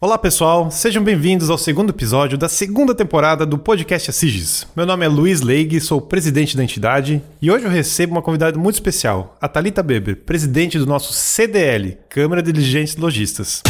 Olá pessoal, sejam bem-vindos ao segundo episódio da segunda temporada do podcast Assiges. Meu nome é Luiz Leig, sou presidente da entidade e hoje eu recebo uma convidada muito especial, a Talita Beber, presidente do nosso CDL, Câmara de Dirigentes Logistas.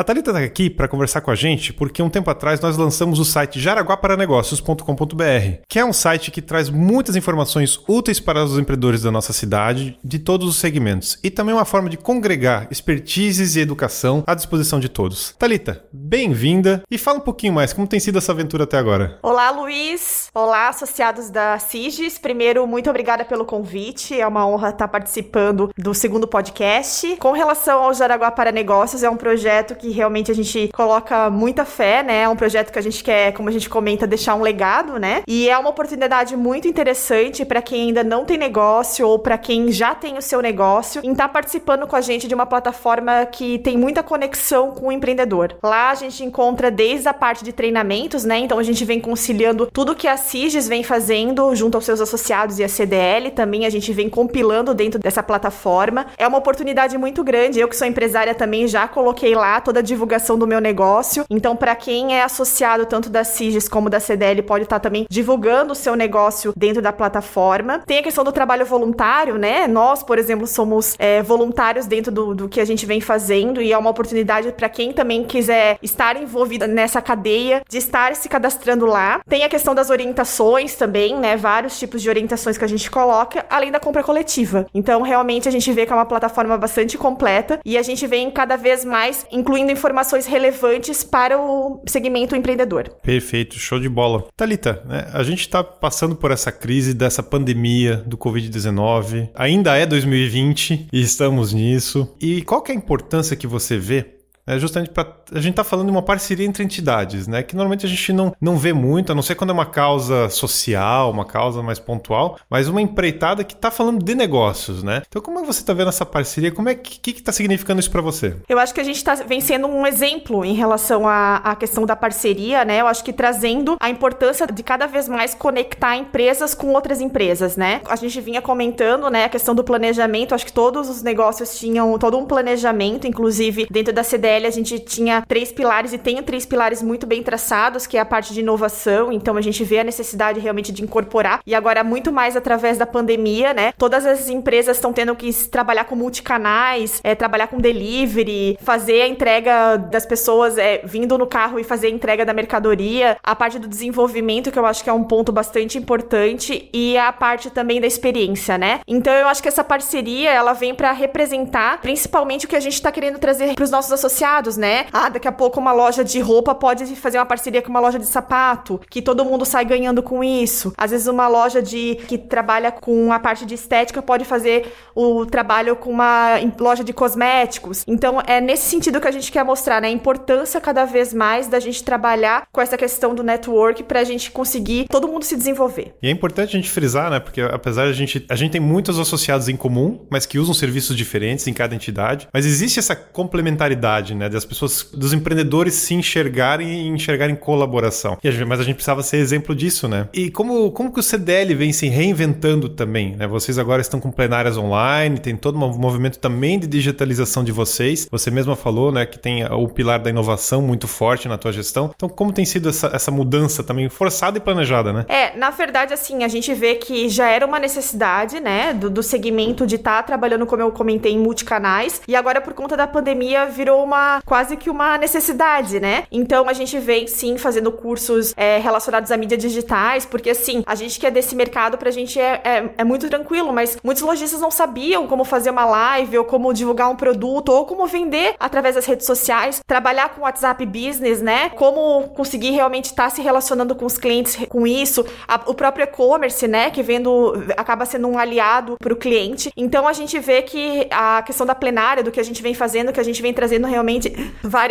A Thalita está aqui para conversar com a gente porque um tempo atrás nós lançamos o site jaraguaparanegócios.com.br, que é um site que traz muitas informações úteis para os empreendedores da nossa cidade, de todos os segmentos, e também uma forma de congregar expertises e educação à disposição de todos. Talita, bem-vinda e fala um pouquinho mais como tem sido essa aventura até agora. Olá, Luiz. Olá, associados da Sigis. Primeiro, muito obrigada pelo convite. É uma honra estar participando do segundo podcast. Com relação ao Jaraguá para Negócios, é um projeto que realmente a gente coloca muita fé, né? É um projeto que a gente quer, como a gente comenta, deixar um legado, né? E é uma oportunidade muito interessante para quem ainda não tem negócio ou para quem já tem o seu negócio em estar tá participando com a gente de uma plataforma que tem muita conexão com o empreendedor. Lá a gente encontra desde a parte de treinamentos, né? Então a gente vem conciliando tudo que a Siges vem fazendo junto aos seus associados e a CDL, também a gente vem compilando dentro dessa plataforma. É uma oportunidade muito grande. Eu que sou empresária também já coloquei lá toda a divulgação do meu negócio. Então, para quem é associado tanto da CIGES como da CDL, pode estar tá também divulgando o seu negócio dentro da plataforma. Tem a questão do trabalho voluntário, né? Nós, por exemplo, somos é, voluntários dentro do, do que a gente vem fazendo e é uma oportunidade para quem também quiser estar envolvido nessa cadeia, de estar se cadastrando lá. Tem a questão das orientações também, né? Vários tipos de orientações que a gente coloca, além da compra coletiva. Então, realmente, a gente vê que é uma plataforma bastante completa e a gente vem cada vez mais incluindo informações relevantes para o segmento empreendedor. Perfeito, show de bola. Talita, né, a gente está passando por essa crise dessa pandemia do Covid-19. Ainda é 2020 e estamos nisso. E qual que é a importância que você vê é justamente para a gente tá falando de uma parceria entre entidades, né? Que normalmente a gente não, não vê muito, a não ser quando é uma causa social, uma causa mais pontual, mas uma empreitada que está falando de negócios, né? Então, como é que você está vendo essa parceria? Como é que está significando isso para você? Eu acho que a gente está vem sendo um exemplo em relação à, à questão da parceria, né? Eu acho que trazendo a importância de cada vez mais conectar empresas com outras empresas, né? A gente vinha comentando, né, a questão do planejamento. Acho que todos os negócios tinham todo um planejamento, inclusive dentro da CDL a gente tinha três pilares e tem três pilares muito bem traçados, que é a parte de inovação. Então a gente vê a necessidade realmente de incorporar. E agora, muito mais através da pandemia, né? Todas as empresas estão tendo que trabalhar com multicanais, é, trabalhar com delivery, fazer a entrega das pessoas é, vindo no carro e fazer a entrega da mercadoria. A parte do desenvolvimento, que eu acho que é um ponto bastante importante, e a parte também da experiência, né? Então eu acho que essa parceria ela vem para representar principalmente o que a gente está querendo trazer para os nossos associados né? Ah, daqui a pouco uma loja de roupa pode fazer uma parceria com uma loja de sapato, que todo mundo sai ganhando com isso. Às vezes uma loja de que trabalha com a parte de estética pode fazer o trabalho com uma loja de cosméticos. Então é nesse sentido que a gente quer mostrar, né? A importância cada vez mais da gente trabalhar com essa questão do network para a gente conseguir todo mundo se desenvolver. E é importante a gente frisar, né? Porque apesar de a gente a gente tem muitos associados em comum, mas que usam serviços diferentes em cada entidade, mas existe essa complementaridade, né? Das pessoas, dos empreendedores se enxergarem e enxergarem colaboração. A gente, mas a gente precisava ser exemplo disso, né? E como, como que o CDL vem se reinventando também, né? Vocês agora estão com plenárias online, tem todo um movimento também de digitalização de vocês. Você mesma falou, né, que tem o pilar da inovação muito forte na tua gestão. Então, como tem sido essa, essa mudança também forçada e planejada, né? É, na verdade, assim, a gente vê que já era uma necessidade, né, do, do segmento de estar tá trabalhando, como eu comentei, em multicanais. E agora, por conta da pandemia, virou uma quase que uma necessidade, né? Então a gente vem sim fazendo cursos é, relacionados a mídias digitais, porque assim, a gente que é desse mercado, pra gente é, é, é, muito tranquilo, mas muitos lojistas não sabiam como fazer uma live, ou como divulgar um produto, ou como vender através das redes sociais, trabalhar com WhatsApp Business, né? Como conseguir realmente estar tá se relacionando com os clientes com isso, a, o próprio e-commerce, né? Que vendo, acaba sendo um aliado pro cliente. Então a gente vê que a questão da plenária, do que a gente vem fazendo, que a gente vem trazendo realmente várias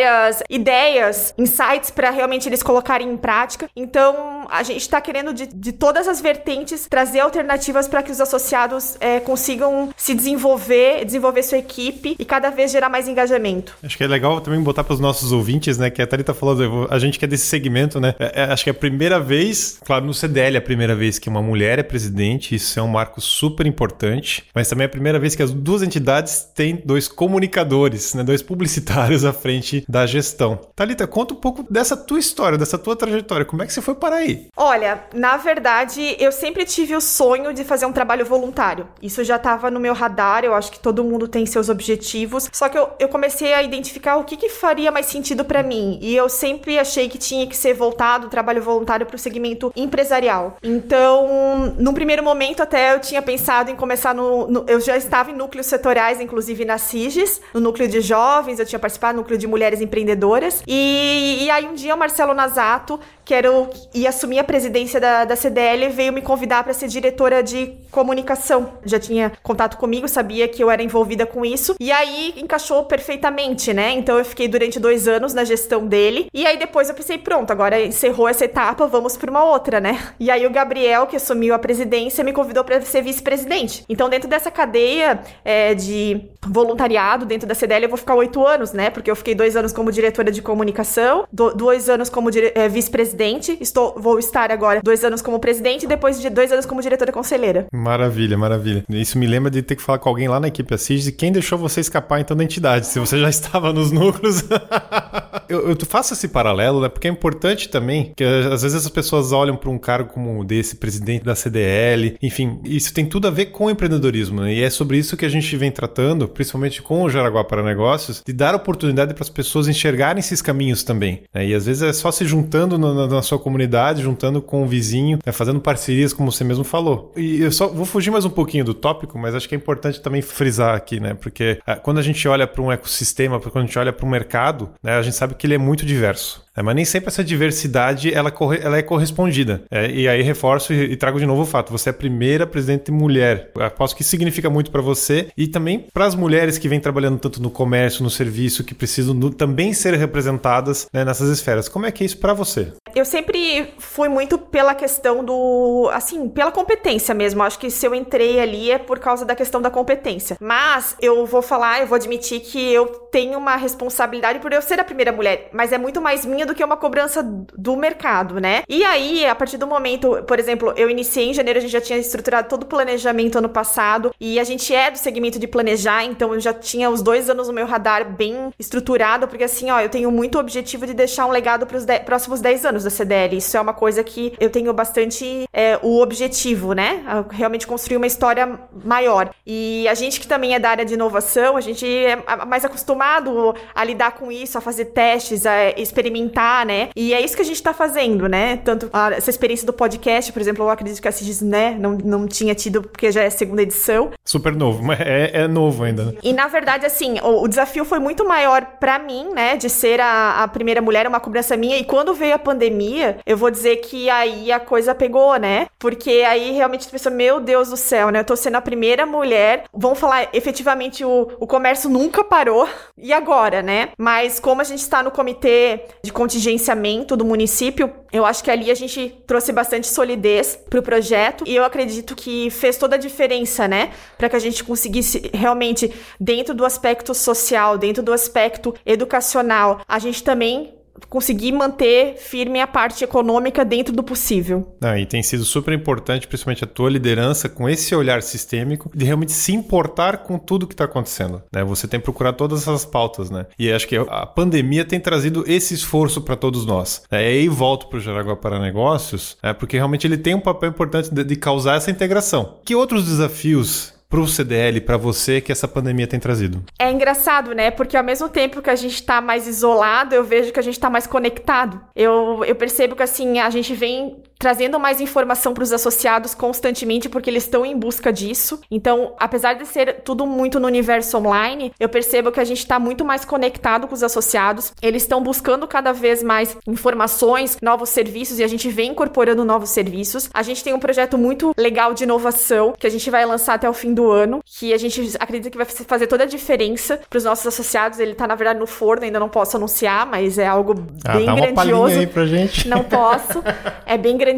ideias, insights para realmente eles colocarem em prática. Então, a gente está querendo de, de, todas as vertentes trazer alternativas para que os associados é, consigam se desenvolver, desenvolver sua equipe e cada vez gerar mais engajamento. Acho que é legal também botar para os nossos ouvintes, né, que a Thalita falou, a gente que é desse segmento, né, é, é, acho que é a primeira vez, claro, no CDL é a primeira vez que uma mulher é presidente, isso é um marco super importante, mas também é a primeira vez que as duas entidades têm dois comunicadores, né, dois publicitários à frente da gestão. Thalita, conta um pouco dessa tua história, dessa tua trajetória, como é que você foi para aí? Olha, na verdade, eu sempre tive o sonho de fazer um trabalho voluntário. Isso já estava no meu radar, eu acho que todo mundo tem seus objetivos. Só que eu, eu comecei a identificar o que, que faria mais sentido para mim. E eu sempre achei que tinha que ser voltado o trabalho voluntário para o segmento empresarial. Então, num primeiro momento, até eu tinha pensado em começar no, no. eu já estava em núcleos setoriais, inclusive na CIGES, no núcleo de jovens, eu tinha participado núcleo de mulheres empreendedoras. E, e aí um dia o Marcelo Nazato, que era o, ia assumir a presidência da, da CDL, veio me convidar para ser diretora de comunicação. Já tinha contato comigo, sabia que eu era envolvida com isso. E aí encaixou perfeitamente, né? Então eu fiquei durante dois anos na gestão dele. E aí depois eu pensei, pronto, agora encerrou essa etapa, vamos para uma outra, né? E aí o Gabriel, que assumiu a presidência, me convidou para ser vice-presidente. Então dentro dessa cadeia é, de voluntariado dentro da CDL, eu vou ficar oito anos, né? Porque eu fiquei dois anos como diretora de comunicação, do, dois anos como é, vice-presidente, estou, vou estar agora dois anos como presidente e depois de dois anos como diretora conselheira. Maravilha, maravilha. Isso me lembra de ter que falar com alguém lá na equipe Assis e quem deixou você escapar então da entidade, se você já estava nos núcleos. eu, eu faço esse paralelo, né? Porque é importante também que às vezes as pessoas olham para um cargo como desse, presidente da CDL, enfim, isso tem tudo a ver com empreendedorismo, né? E é sobre isso que a gente vem tratando, principalmente com o Jaraguá para Negócios, de dar oportunidade para as pessoas enxergarem esses caminhos também. Né? E às vezes é só se juntando na, na sua comunidade, juntando com o vizinho, né? fazendo parcerias, como você mesmo falou. E eu só vou fugir mais um pouquinho do tópico, mas acho que é importante também frisar aqui, né? Porque ah, quando a gente olha para um ecossistema, quando a gente olha para um mercado, né? a gente sabe que ele é muito diverso. É, mas nem sempre essa diversidade ela, ela é correspondida. É, e aí reforço e, e, trago de novo o fato: você é a primeira presidente mulher. Eu aposto que significa muito para você e também para as mulheres que vêm trabalhando tanto no comércio, no serviço, que precisam no, também ser representadas né, nessas esferas. Como é que é isso para você? Eu sempre fui muito pela questão do. Assim, pela competência mesmo. Acho que se eu entrei ali é por causa da questão da competência. Mas eu vou falar, eu vou admitir que eu tenho uma responsabilidade por eu ser a primeira mulher. Mas é muito mais minha do que uma cobrança do mercado, né? E aí, a partir do momento, por exemplo, eu iniciei em janeiro, a gente já tinha estruturado todo o planejamento ano passado. E a gente é do segmento de planejar, então eu já tinha os dois anos no meu radar bem estruturado, porque assim, ó, eu tenho muito objetivo de deixar um legado para os próximos 10 anos da CDL. Isso é uma coisa que eu tenho bastante é, o objetivo, né? Realmente construir uma história maior. E a gente que também é da área de inovação, a gente é mais acostumado a lidar com isso, a fazer testes, a experimentar, né? E é isso que a gente tá fazendo, né? Tanto a, essa experiência do podcast, por exemplo, eu acredito que a Cisnes, né, não, não tinha tido, porque já é segunda edição. Super novo, mas é, é novo ainda. Né? E na verdade, assim, o, o desafio foi muito maior para mim, né, de ser a, a primeira mulher, uma cobrança minha. E quando veio a pandemia, eu vou dizer que aí a coisa pegou, né? Porque aí realmente tu pensa, meu Deus do céu, né? Eu tô sendo a primeira mulher. Vamos falar, efetivamente, o, o comércio nunca parou. E agora, né? Mas como a gente está no comitê de contingenciamento do município, eu acho que ali a gente trouxe bastante solidez pro projeto. E eu acredito que fez toda a diferença, né? Para que a gente conseguisse realmente, dentro do aspecto social, dentro do aspecto educacional, a gente também conseguir manter firme a parte econômica dentro do possível. Ah, e tem sido super importante, principalmente a tua liderança, com esse olhar sistêmico, de realmente se importar com tudo que está acontecendo. Né? Você tem procurado todas essas pautas, né? E acho que a pandemia tem trazido esse esforço para todos nós. Né? E aí volto para o Jaraguá para Negócios, né? porque realmente ele tem um papel importante de, de causar essa integração. Que outros desafios pro CDL, para você, que essa pandemia tem trazido? É engraçado, né? Porque ao mesmo tempo que a gente tá mais isolado, eu vejo que a gente tá mais conectado. Eu, eu percebo que, assim, a gente vem trazendo mais informação para os associados constantemente, porque eles estão em busca disso. Então, apesar de ser tudo muito no universo online, eu percebo que a gente está muito mais conectado com os associados. Eles estão buscando cada vez mais informações, novos serviços e a gente vem incorporando novos serviços. A gente tem um projeto muito legal de inovação que a gente vai lançar até o fim do ano, que a gente acredita que vai fazer toda a diferença para os nossos associados. Ele está na verdade no forno, ainda não posso anunciar, mas é algo ah, bem grandioso. aí pra gente. Não posso. É bem grandioso,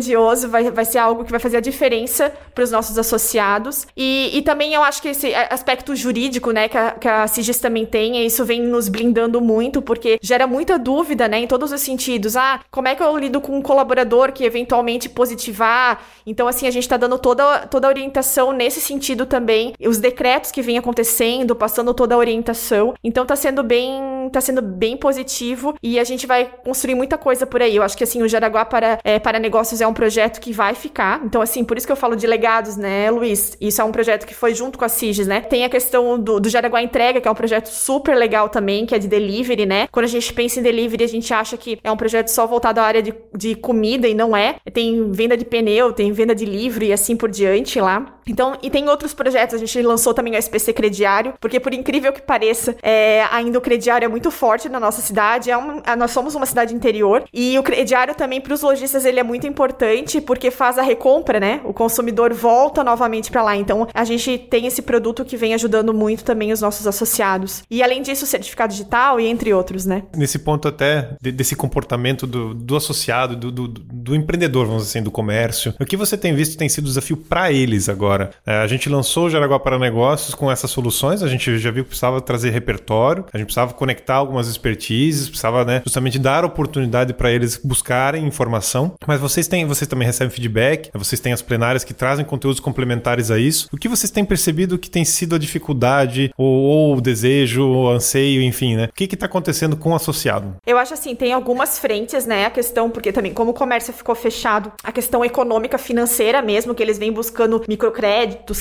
vai, vai ser algo que vai fazer a diferença para os nossos associados. E, e também eu acho que esse aspecto jurídico, né, que a, que a CIGIS também tem, isso vem nos blindando muito, porque gera muita dúvida, né, em todos os sentidos. Ah, como é que eu lido com um colaborador que eventualmente positivar? Então, assim, a gente está dando toda, toda a orientação nesse sentido também. Os decretos que vêm acontecendo, passando toda a orientação. Então, tá sendo bem, tá sendo bem positivo e a gente vai construir muita coisa por aí. Eu acho que, assim, o Jaraguá para, é, para Negócios é um projeto que vai ficar. Então, assim, por isso que eu falo de legados, né, Luiz? Isso é um projeto que foi junto com a CIGES, né? Tem a questão do, do Jaraguá Entrega, que é um projeto super legal também, que é de delivery, né? Quando a gente pensa em delivery, a gente acha que é um projeto só voltado à área de, de comida e não é. Tem venda de pneu, tem venda de livro e assim por diante lá. Então, e tem outros projetos, a gente lançou também o SPC Crediário, porque por incrível que pareça, é, ainda o crediário é muito forte na nossa cidade, é um, nós somos uma cidade interior, e o crediário também para os lojistas ele é muito importante, porque faz a recompra, né? O consumidor volta novamente para lá, então a gente tem esse produto que vem ajudando muito também os nossos associados. E além disso, o certificado digital e entre outros, né? Nesse ponto até de, desse comportamento do, do associado, do, do, do empreendedor, vamos dizer assim, do comércio, o que você tem visto tem sido desafio para eles agora? É, a gente lançou o Jaraguá para Negócios com essas soluções, a gente já viu que precisava trazer repertório, a gente precisava conectar algumas expertises, precisava né, justamente dar oportunidade para eles buscarem informação. Mas vocês têm, vocês também recebem feedback, vocês têm as plenárias que trazem conteúdos complementares a isso. O que vocês têm percebido que tem sido a dificuldade, ou, ou o desejo, o anseio, enfim, né? O que está acontecendo com o associado? Eu acho assim, tem algumas frentes, né? A questão, porque também, como o comércio ficou fechado, a questão econômica, financeira mesmo, que eles vêm buscando microcréditos,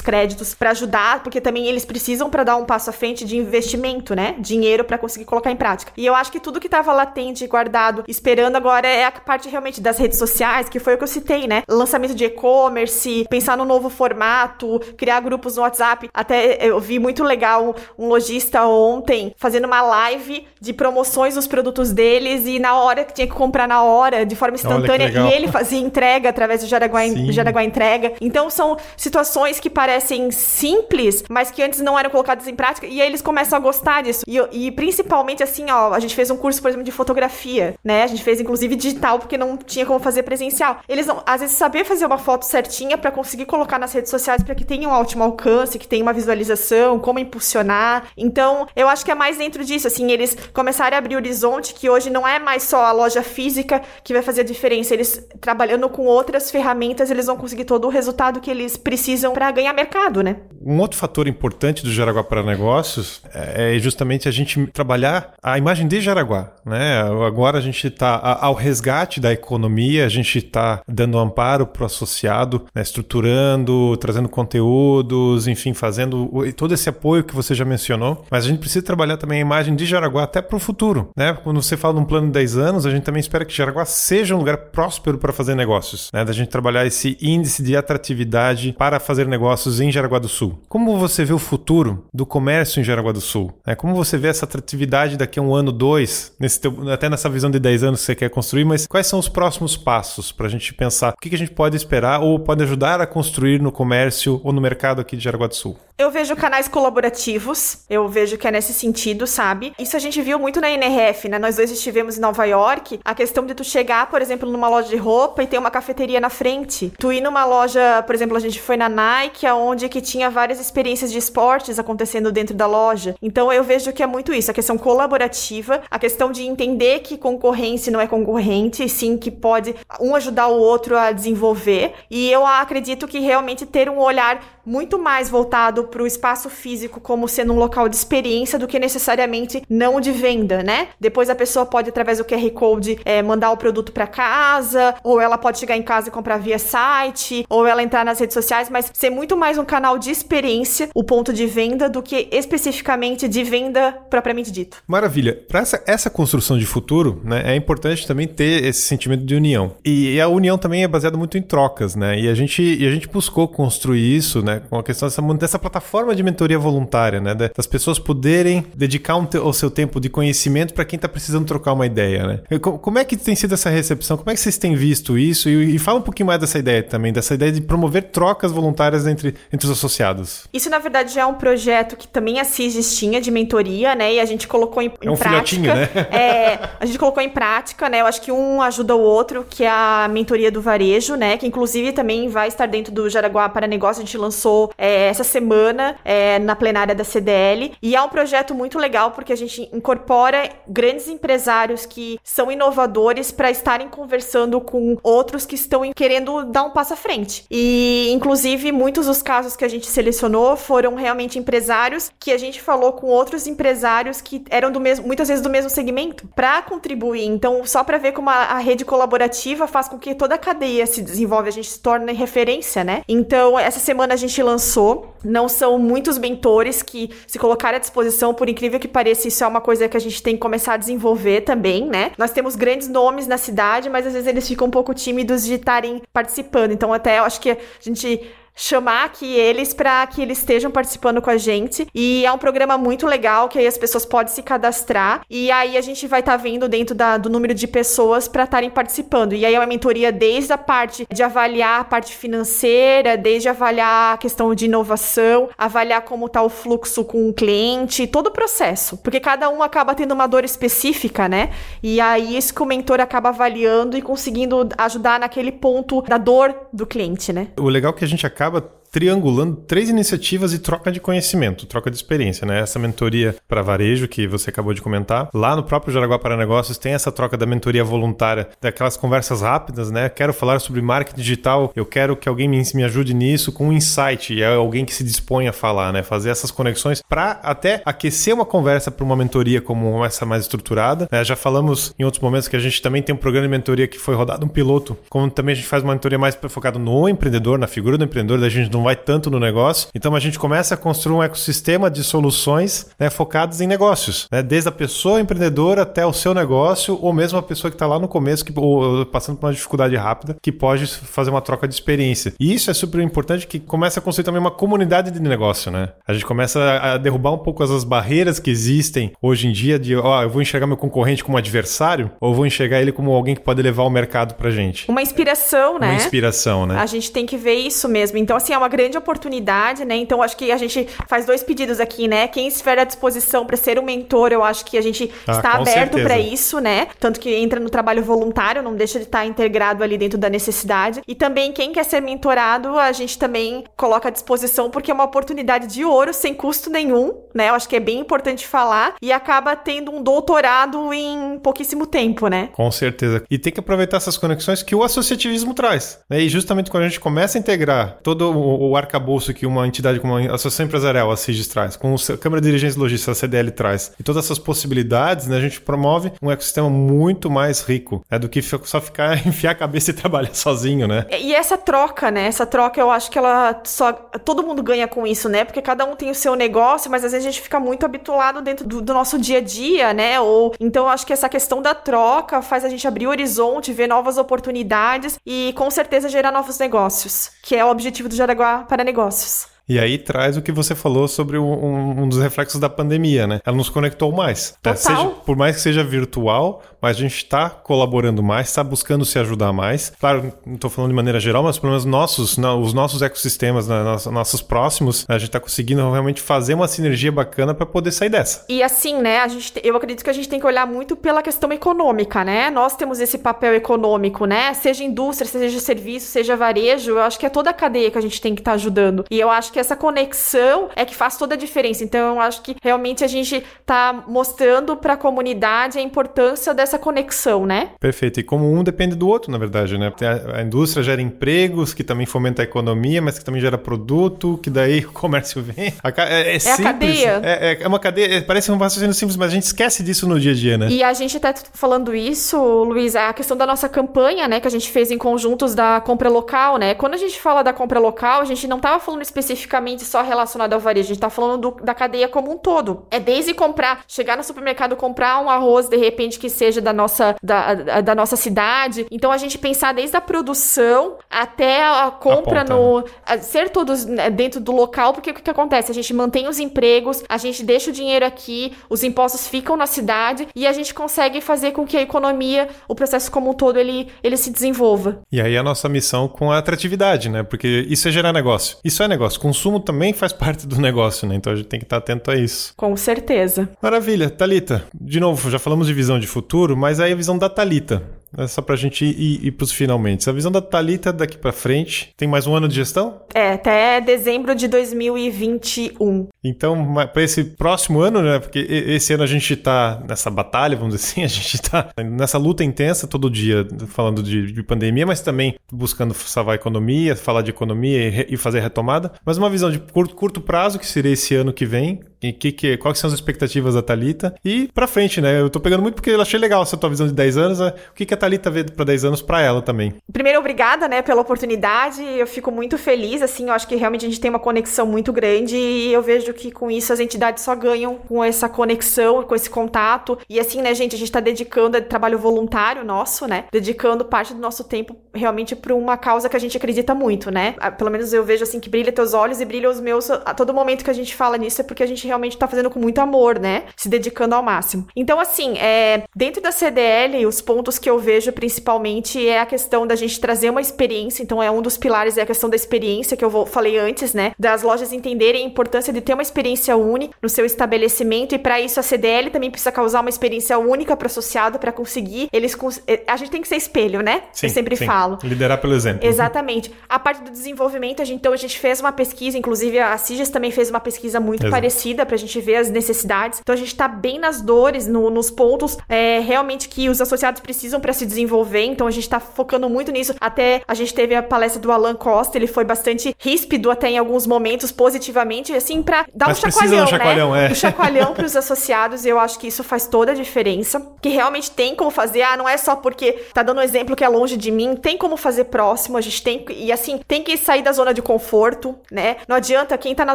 créditos para ajudar, porque também eles precisam para dar um passo à frente de investimento, né? Dinheiro para conseguir colocar em prática. E eu acho que tudo que estava latente, guardado, esperando agora é a parte realmente das redes sociais, que foi o que eu citei, né? Lançamento de e-commerce, pensar no novo formato, criar grupos no WhatsApp. Até eu vi muito legal um lojista ontem fazendo uma live de promoções dos produtos deles e na hora que tinha que comprar na hora, de forma instantânea, e ele fazia entrega através do Jaraguá, Jaraguá Entrega. Então são situações que parecem simples, mas que antes não eram colocadas em prática, e aí eles começam a gostar disso. E, e principalmente assim, ó, a gente fez um curso, por exemplo, de fotografia, né? A gente fez inclusive digital, porque não tinha como fazer presencial. Eles não, às vezes, saber fazer uma foto certinha para conseguir colocar nas redes sociais para que tenha um ótimo alcance, que tenha uma visualização, como impulsionar. Então, eu acho que é mais dentro disso, assim, eles começarem a abrir horizonte, que hoje não é mais só a loja física que vai fazer a diferença. Eles trabalhando com outras ferramentas, eles vão conseguir todo o resultado que eles precisam para ganhar mercado, né? Um outro fator importante do Jaraguá para Negócios é justamente a gente trabalhar a imagem de Jaraguá, né? Agora a gente está ao resgate da economia, a gente está dando amparo para o associado, né? estruturando, trazendo conteúdos, enfim, fazendo todo esse apoio que você já mencionou. Mas a gente precisa trabalhar também a imagem de Jaraguá até para o futuro, né? Quando você fala de um plano de 10 anos, a gente também espera que Jaraguá seja um lugar próspero para fazer negócios, né? Da gente trabalhar esse índice de atratividade para negócios em Jaraguá do Sul. Como você vê o futuro do comércio em Jaraguá do Sul? É, como você vê essa atratividade daqui a um ano, dois, teu, até nessa visão de 10 anos que você quer construir, mas quais são os próximos passos para a gente pensar o que a gente pode esperar ou pode ajudar a construir no comércio ou no mercado aqui de Jaraguá do Sul? Eu vejo canais colaborativos, eu vejo que é nesse sentido, sabe? Isso a gente viu muito na NRF, né? Nós dois estivemos em Nova York, a questão de tu chegar, por exemplo, numa loja de roupa e ter uma cafeteria na frente. Tu ir numa loja, por exemplo, a gente foi na Nike, onde que tinha várias experiências de esportes acontecendo dentro da loja. Então eu vejo que é muito isso, a questão colaborativa, a questão de entender que concorrência não é concorrente, sim que pode um ajudar o outro a desenvolver. E eu acredito que realmente ter um olhar muito mais voltado para o espaço físico como sendo um local de experiência do que necessariamente não de venda, né? Depois a pessoa pode, através do QR Code, é, mandar o produto para casa, ou ela pode chegar em casa e comprar via site, ou ela entrar nas redes sociais, mas ser muito mais um canal de experiência, o ponto de venda, do que especificamente de venda propriamente dito. Maravilha. Para essa, essa construção de futuro, né, é importante também ter esse sentimento de união. E, e a união também é baseada muito em trocas, né? E a gente, e a gente buscou construir isso, né, com a questão dessa, dessa plataforma de mentoria voluntária, né, das pessoas poderem dedicar um te, o seu tempo de conhecimento para quem está precisando trocar uma ideia, né? Como é que tem sido essa recepção? Como é que vocês têm visto isso? E, e fala um pouquinho mais dessa ideia também, dessa ideia de promover trocas voluntárias entre, entre os associados. Isso, na verdade, já é um projeto que também a CISGES tinha de mentoria, né? E a gente colocou em, em é um prática. né? É, a gente colocou em prática, né? Eu acho que um ajuda o outro, que é a mentoria do varejo, né? Que inclusive também vai estar dentro do Jaraguá para Negócio. A gente lançou é, essa semana é, na plenária da CDL. E é um projeto muito legal porque a gente incorpora grandes empresários que são inovadores para estarem conversando com outros que estão querendo dar um passo à frente. E, inclusive, muitos dos casos que a gente selecionou foram realmente empresários que a gente falou com outros empresários que eram do mesmo, muitas vezes do mesmo segmento, para contribuir. Então, só para ver como a, a, rede colaborativa faz com que toda a cadeia se desenvolve, a gente se torne referência, né? Então, essa semana a gente lançou. Não são muitos mentores que se colocaram à disposição, por incrível que pareça, isso é uma coisa que a gente tem que começar a desenvolver também, né? Nós temos grandes nomes na cidade, mas às vezes eles ficam um pouco tímidos de estarem participando. Então, até eu acho que a gente chamar aqui eles para que eles estejam participando com a gente. E é um programa muito legal que aí as pessoas podem se cadastrar e aí a gente vai estar tá vendo dentro da, do número de pessoas para estarem participando. E aí é uma mentoria desde a parte de avaliar a parte financeira, desde avaliar a questão de inovação, avaliar como está o fluxo com o cliente, todo o processo. Porque cada um acaba tendo uma dor específica, né? E aí isso que o mentor acaba avaliando e conseguindo ajudar naquele ponto da dor do cliente, né? O legal é que a gente acaba acaba triangulando três iniciativas de troca de conhecimento, troca de experiência, né? Essa mentoria para varejo que você acabou de comentar. Lá no próprio Jaraguá para Negócios tem essa troca da mentoria voluntária, daquelas conversas rápidas, né? Quero falar sobre marketing digital, eu quero que alguém me, me ajude nisso com um insight, e é alguém que se dispõe a falar, né? Fazer essas conexões para até aquecer uma conversa para uma mentoria como essa mais estruturada. Né? Já falamos em outros momentos que a gente também tem um programa de mentoria que foi rodado um piloto, como também a gente faz uma mentoria mais focada no empreendedor, na figura do empreendedor, da gente não não vai tanto no negócio. Então a gente começa a construir um ecossistema de soluções né, focadas em negócios, né? desde a pessoa empreendedora até o seu negócio, ou mesmo a pessoa que está lá no começo, que, ou passando por uma dificuldade rápida, que pode fazer uma troca de experiência. E isso é super importante que começa a construir também uma comunidade de negócio, né? A gente começa a derrubar um pouco as barreiras que existem hoje em dia de, ó, eu vou enxergar meu concorrente como adversário, ou vou enxergar ele como alguém que pode levar o mercado pra gente. Uma inspiração, né? Uma inspiração, né? A gente tem que ver isso mesmo. Então, assim, é uma grande oportunidade, né? Então acho que a gente faz dois pedidos aqui, né? Quem estiver à disposição para ser um mentor, eu acho que a gente ah, está aberto para isso, né? Tanto que entra no trabalho voluntário, não deixa de estar integrado ali dentro da necessidade. E também quem quer ser mentorado, a gente também coloca à disposição porque é uma oportunidade de ouro sem custo nenhum, né? Eu acho que é bem importante falar e acaba tendo um doutorado em pouquíssimo tempo, né? Com certeza. E tem que aproveitar essas conexões que o associativismo traz. Né? E justamente quando a gente começa a integrar todo o, o arcabouço que uma entidade como a Associação Empresarial, a CIGES, traz, com a Câmara de Dirigentes Logística, a CDL, traz, e todas essas possibilidades, né, a gente promove um ecossistema muito mais rico né, do que só ficar, enfiar a cabeça e trabalhar sozinho, né? E essa troca, né? Essa troca, eu acho que ela só. Todo mundo ganha com isso, né? Porque cada um tem o seu negócio, mas às vezes a gente fica muito habituado dentro do, do nosso dia a dia, né? Ou então eu acho que essa questão da troca faz a gente abrir o horizonte, ver novas oportunidades e com certeza gerar novos negócios, que é o objetivo do Jaraguá para negócios. E aí traz o que você falou sobre um, um dos reflexos da pandemia, né? Ela nos conectou mais. Total. Seja, por mais que seja virtual, mas a gente está colaborando mais, está buscando se ajudar mais. Claro, não estou falando de maneira geral, mas pelo menos nossos, não, os nossos ecossistemas, né, nossos, nossos próximos, a gente está conseguindo realmente fazer uma sinergia bacana para poder sair dessa. E assim, né? A gente, eu acredito que a gente tem que olhar muito pela questão econômica, né? Nós temos esse papel econômico, né? Seja indústria, seja serviço, seja varejo, eu acho que é toda a cadeia que a gente tem que estar tá ajudando. E eu acho que essa conexão é que faz toda a diferença. Então, eu acho que realmente a gente tá mostrando para a comunidade a importância dessa conexão, né? Perfeito. E como um depende do outro, na verdade, né? A, indústria gera empregos, que também fomenta a economia, mas que também gera produto, que daí o comércio vem. É, é, é simples. a cadeia. É, é, é uma cadeia. É, parece um raciocínio simples, mas a gente esquece disso no dia a dia, né? E a gente tá falando isso, Luiz, a questão da nossa campanha, né, que a gente fez em conjuntos da compra local, né? Quando a gente fala da compra local, a gente não tava falando especificamente só relacionado ao varejo, a gente tá falando do, da cadeia como um todo. É desde comprar, chegar no supermercado, comprar um arroz, de repente, que seja da nossa, da, da nossa cidade. Então, a gente pensar desde a produção até a compra a no... Né? A, ser todos né, dentro do local, porque o que, que acontece? A gente mantém os empregos, a gente deixa o dinheiro aqui, os impostos ficam na cidade e a gente consegue fazer com que a economia, o processo como um todo, ele, ele se desenvolva. E aí a nossa missão com a atratividade, né? Porque isso é gerar negócio. Isso é negócio. Consumo também faz parte do negócio, né? Então a gente tem que estar atento a isso. Com certeza. Maravilha. Talita, de novo, já falamos de visão de futuro, mas aí a visão da Talita. É só pra gente ir, ir pros finalmente. A visão da Talita daqui para frente. Tem mais um ano de gestão? É, até dezembro de 2021. Então, para esse próximo ano, né? Porque esse ano a gente tá nessa batalha, vamos dizer assim, a gente tá nessa luta intensa todo dia, falando de, de pandemia, mas também buscando salvar a economia, falar de economia e, e fazer retomada. Mas uma visão de curto, curto prazo, que seria esse ano que vem, e que, que, quais são as expectativas da Talita e para frente, né? Eu tô pegando muito porque eu achei legal essa tua visão de 10 anos, né? o que, que a Talita vê para 10 anos para ela também. Primeiro, obrigada, né, pela oportunidade. Eu fico muito feliz, assim, eu acho que realmente a gente tem uma conexão muito grande e eu vejo que com isso as entidades só ganham com essa conexão, com esse contato. E assim, né, gente, a gente tá dedicando a trabalho voluntário nosso, né? Dedicando parte do nosso tempo realmente para uma causa que a gente acredita muito, né? Ah, pelo menos eu vejo assim que brilha teus olhos e brilha os meus a todo momento que a gente fala nisso é porque a gente realmente tá fazendo com muito amor, né? Se dedicando ao máximo. Então, assim, é, dentro da CDL, os pontos que eu vejo principalmente é a questão da gente trazer uma experiência. Então, é um dos pilares é a questão da experiência que eu vou, falei antes, né? Das lojas entenderem a importância de ter uma experiência única no seu estabelecimento e para isso a CDL também precisa causar uma experiência única para o associado para conseguir eles é, a gente tem que ser espelho, né? Sim, eu sempre sim. falo. Liderar pelo exemplo. Exatamente. A parte do desenvolvimento, a gente, então a gente fez uma pesquisa, inclusive a CIGES também fez uma pesquisa muito Exato. parecida pra gente ver as necessidades. Então a gente tá bem nas dores, no, nos pontos é, realmente que os associados precisam para se desenvolver. Então a gente tá focando muito nisso. Até a gente teve a palestra do Alan Costa, ele foi bastante ríspido até em alguns momentos, positivamente, assim, pra dar Mas um chacoalhão, um chacoalhão, né? É. Um chacoalhão pros associados. Eu acho que isso faz toda a diferença. Que realmente tem como fazer. Ah, não é só porque tá dando um exemplo que é longe de mim. Tem como fazer próximo. A gente tem. E assim, tem que sair da zona de conforto, né? Não adianta quem tá na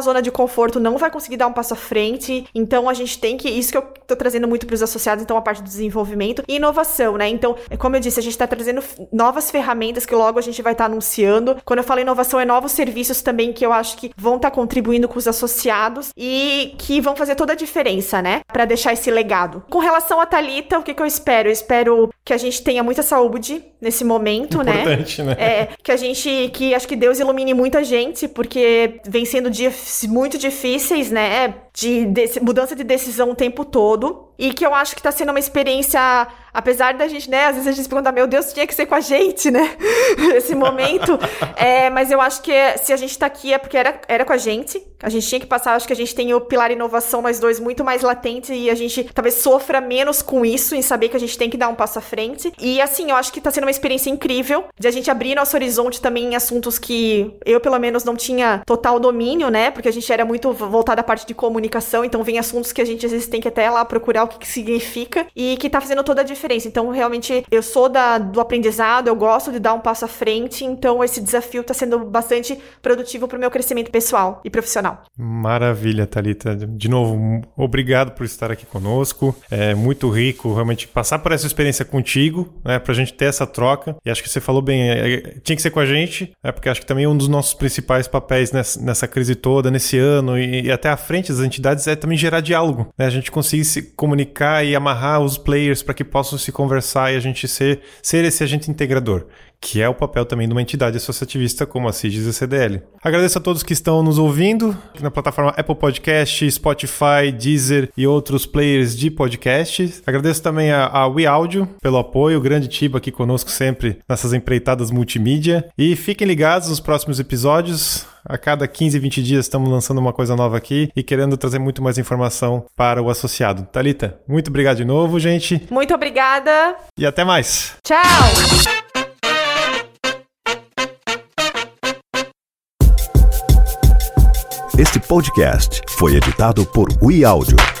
zona de conforto não vai conseguir dar um passo à frente. Então a gente tem que. Isso que eu tô trazendo muito pros associados, então a parte do desenvolvimento e inovação, né? Então, como eu disse, a gente tá trazendo novas ferramentas que logo a gente vai estar tá anunciando. Quando eu falo inovação, é novos serviços também que eu acho que vão estar tá contribuindo com os associados e que vão fazer toda a diferença, né? Para deixar esse legado. Com relação a Talita, o que, que eu espero? Eu espero que a gente tenha muita saúde nesse momento, né? Importante, né? né? É, que a gente, que acho que Deus ilumine muita gente, porque vem sendo dias muito difíceis, né? De, de mudança de decisão o tempo todo. E que eu acho que tá sendo uma experiência apesar da gente, né, às vezes a gente se pergunta, meu Deus, tinha que ser com a gente, né? Esse momento. é, mas eu acho que se a gente tá aqui é porque era, era com a gente. A gente tinha que passar, acho que a gente tem o pilar inovação, nós dois, muito mais latente e a gente talvez sofra menos com isso, em saber que a gente tem que dar um passo à frente. E assim, eu acho que tá sendo uma experiência incrível de a gente abrir nosso horizonte também em assuntos que eu, pelo menos, não tinha total domínio, né? Porque a gente era muito voltado à parte de comunicação, então vem assuntos que a gente às vezes tem que até lá procurar o que, que significa e que tá fazendo toda a diferença. Então, realmente, eu sou da, do aprendizado, eu gosto de dar um passo à frente, então esse desafio está sendo bastante produtivo para o meu crescimento pessoal e profissional. Maravilha, Talita. De novo, obrigado por estar aqui conosco. É muito rico realmente passar por essa experiência contigo, né, para a gente ter essa troca. E acho que você falou bem, é, é, tinha que ser com a gente, é porque acho que também um dos nossos principais papéis nessa, nessa crise toda, nesse ano e, e, até à frente das entidades é também gerar diálogo, né? A gente conseguir se comunicar e amarrar os players para que possam se conversar e a gente ser, ser esse agente integrador, que é o papel também de uma entidade associativista como a CIGES e a CDL. Agradeço a todos que estão nos ouvindo na plataforma Apple Podcast, Spotify, Deezer e outros players de podcast. Agradeço também a, a WeAudio pelo apoio, o grande Tiba aqui conosco sempre nessas empreitadas multimídia. E fiquem ligados nos próximos episódios. A cada 15, 20 dias estamos lançando uma coisa nova aqui e querendo trazer muito mais informação para o associado. Talita, muito obrigado de novo, gente. Muito obrigada. E até mais. Tchau. Este podcast foi editado por WeAudio.